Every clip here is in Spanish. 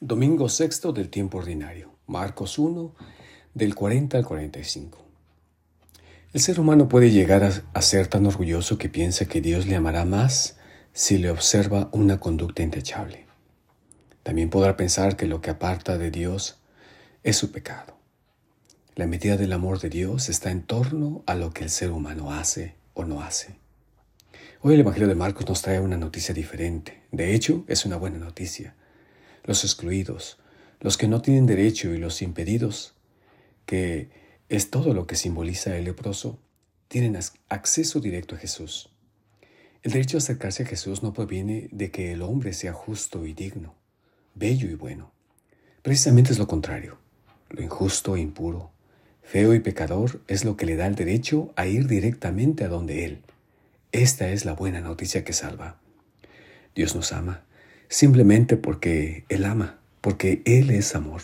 Domingo sexto del tiempo ordinario. Marcos 1, del 40 al 45. El ser humano puede llegar a, ser tan orgulloso que piensa que Dios le amará más si le observa una conducta intachable. También podrá pensar que lo que aparta de Dios es su pecado. La medida del amor de Dios está en torno a lo que el ser humano hace o no hace. Hoy el Evangelio de Marcos nos trae una noticia diferente. De hecho, es una buena noticia los excluidos, los que no tienen derecho y los impedidos, que es todo lo que simboliza el leproso, tienen acceso directo a Jesús. El derecho a acercarse a Jesús no proviene de que el hombre sea justo y digno, bello y bueno. Precisamente es lo contrario. Lo injusto e impuro, feo y pecador es lo que le da el derecho a ir directamente a donde Él. Esta es la buena noticia que salva. Dios nos ama simplemente porque Él ama, porque Él es amor.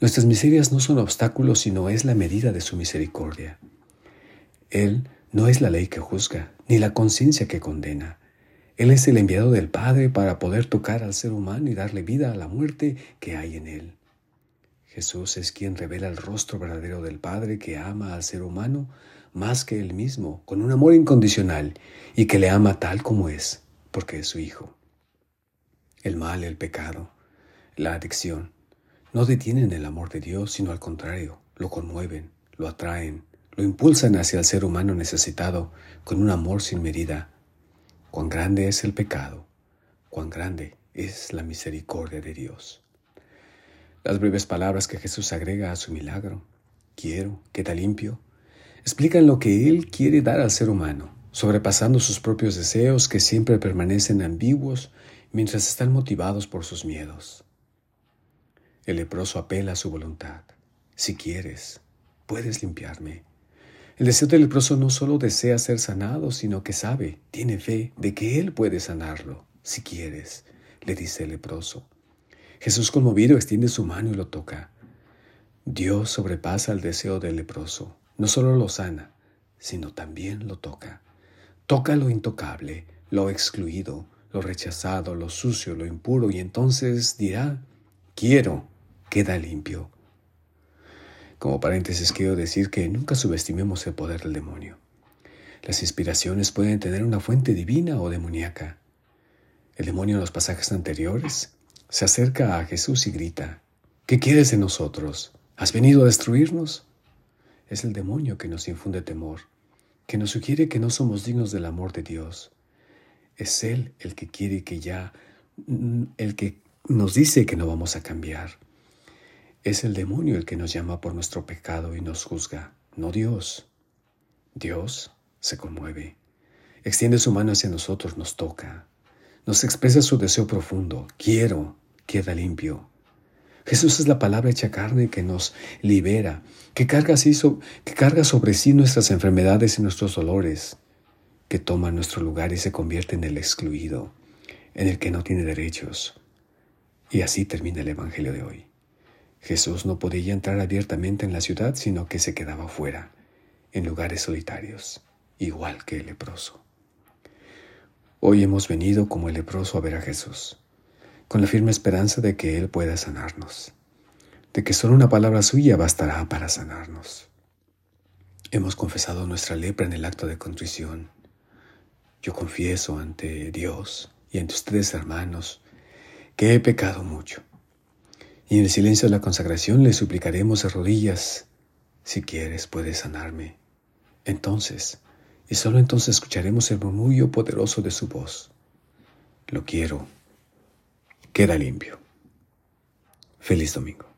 Nuestras miserias no son obstáculos, sino es la medida de su misericordia. Él no es la ley que juzga, ni la conciencia que condena. Él es el enviado del Padre para poder tocar al ser humano y darle vida a la muerte que hay en él. Jesús es quien revela el rostro verdadero del Padre que ama al ser humano más que él mismo, con un amor incondicional, y que le ama tal como es, porque es su Hijo. El mal, el pecado, la adicción, no detienen el amor de Dios, sino al contrario, lo conmueven, lo atraen, lo impulsan hacia el ser humano necesitado con un amor sin medida. Cuán grande es el pecado, cuán grande es la misericordia de Dios. Las breves palabras que Jesús agrega a su milagro, quiero, queda limpio, explican lo que Él quiere dar al ser humano, sobrepasando sus propios deseos que siempre permanecen ambiguos mientras están motivados por sus miedos. El leproso apela a su voluntad. Si quieres, puedes limpiarme. El deseo del leproso no solo desea ser sanado, sino que sabe, tiene fe de que Él puede sanarlo. Si quieres, le dice el leproso. Jesús conmovido extiende su mano y lo toca. Dios sobrepasa el deseo del leproso. No solo lo sana, sino también lo toca. Toca lo intocable, lo excluido, lo rechazado, lo sucio, lo impuro, y entonces dirá, quiero, queda limpio. Como paréntesis quiero decir que nunca subestimemos el poder del demonio. Las inspiraciones pueden tener una fuente divina o demoníaca. El demonio en los pasajes anteriores se acerca a Jesús y grita, ¿qué quieres de nosotros? ¿Has venido a destruirnos? Es el demonio que nos infunde temor, que nos sugiere que no somos dignos del amor de Dios, es Él el que quiere que ya, mm, el que nos dice que no vamos a cambiar. Es el demonio el que nos llama por nuestro pecado y nos juzga, no Dios. Dios se conmueve, extiende su mano hacia nosotros, nos toca, nos expresa su deseo profundo, quiero, queda limpio. Jesús es la palabra hecha carne que nos libera, que carga, que carga sobre sí nuestras enfermedades y nuestros dolores, que toma nuestro lugar y se convierte en el excluido, en el que no tiene derechos. Y así termina el Evangelio de hoy. Jesús no podía entrar abiertamente en la ciudad, sino que se quedaba fuera, en lugares solitarios, igual que el leproso. Hoy hemos venido como el leproso a ver a Jesús, con la firme esperanza de que Él pueda sanarnos, de que solo una palabra suya bastará para sanarnos. Hemos confesado nuestra lepra en el acto de contrición yo confieso ante Dios y ante ustedes hermanos que he pecado mucho. Y en el silencio de la consagración le suplicaremos de rodillas, si quieres puedes sanarme. Entonces, y solo entonces escucharemos el murmullo poderoso de su voz. Lo quiero. Queda limpio. Feliz domingo.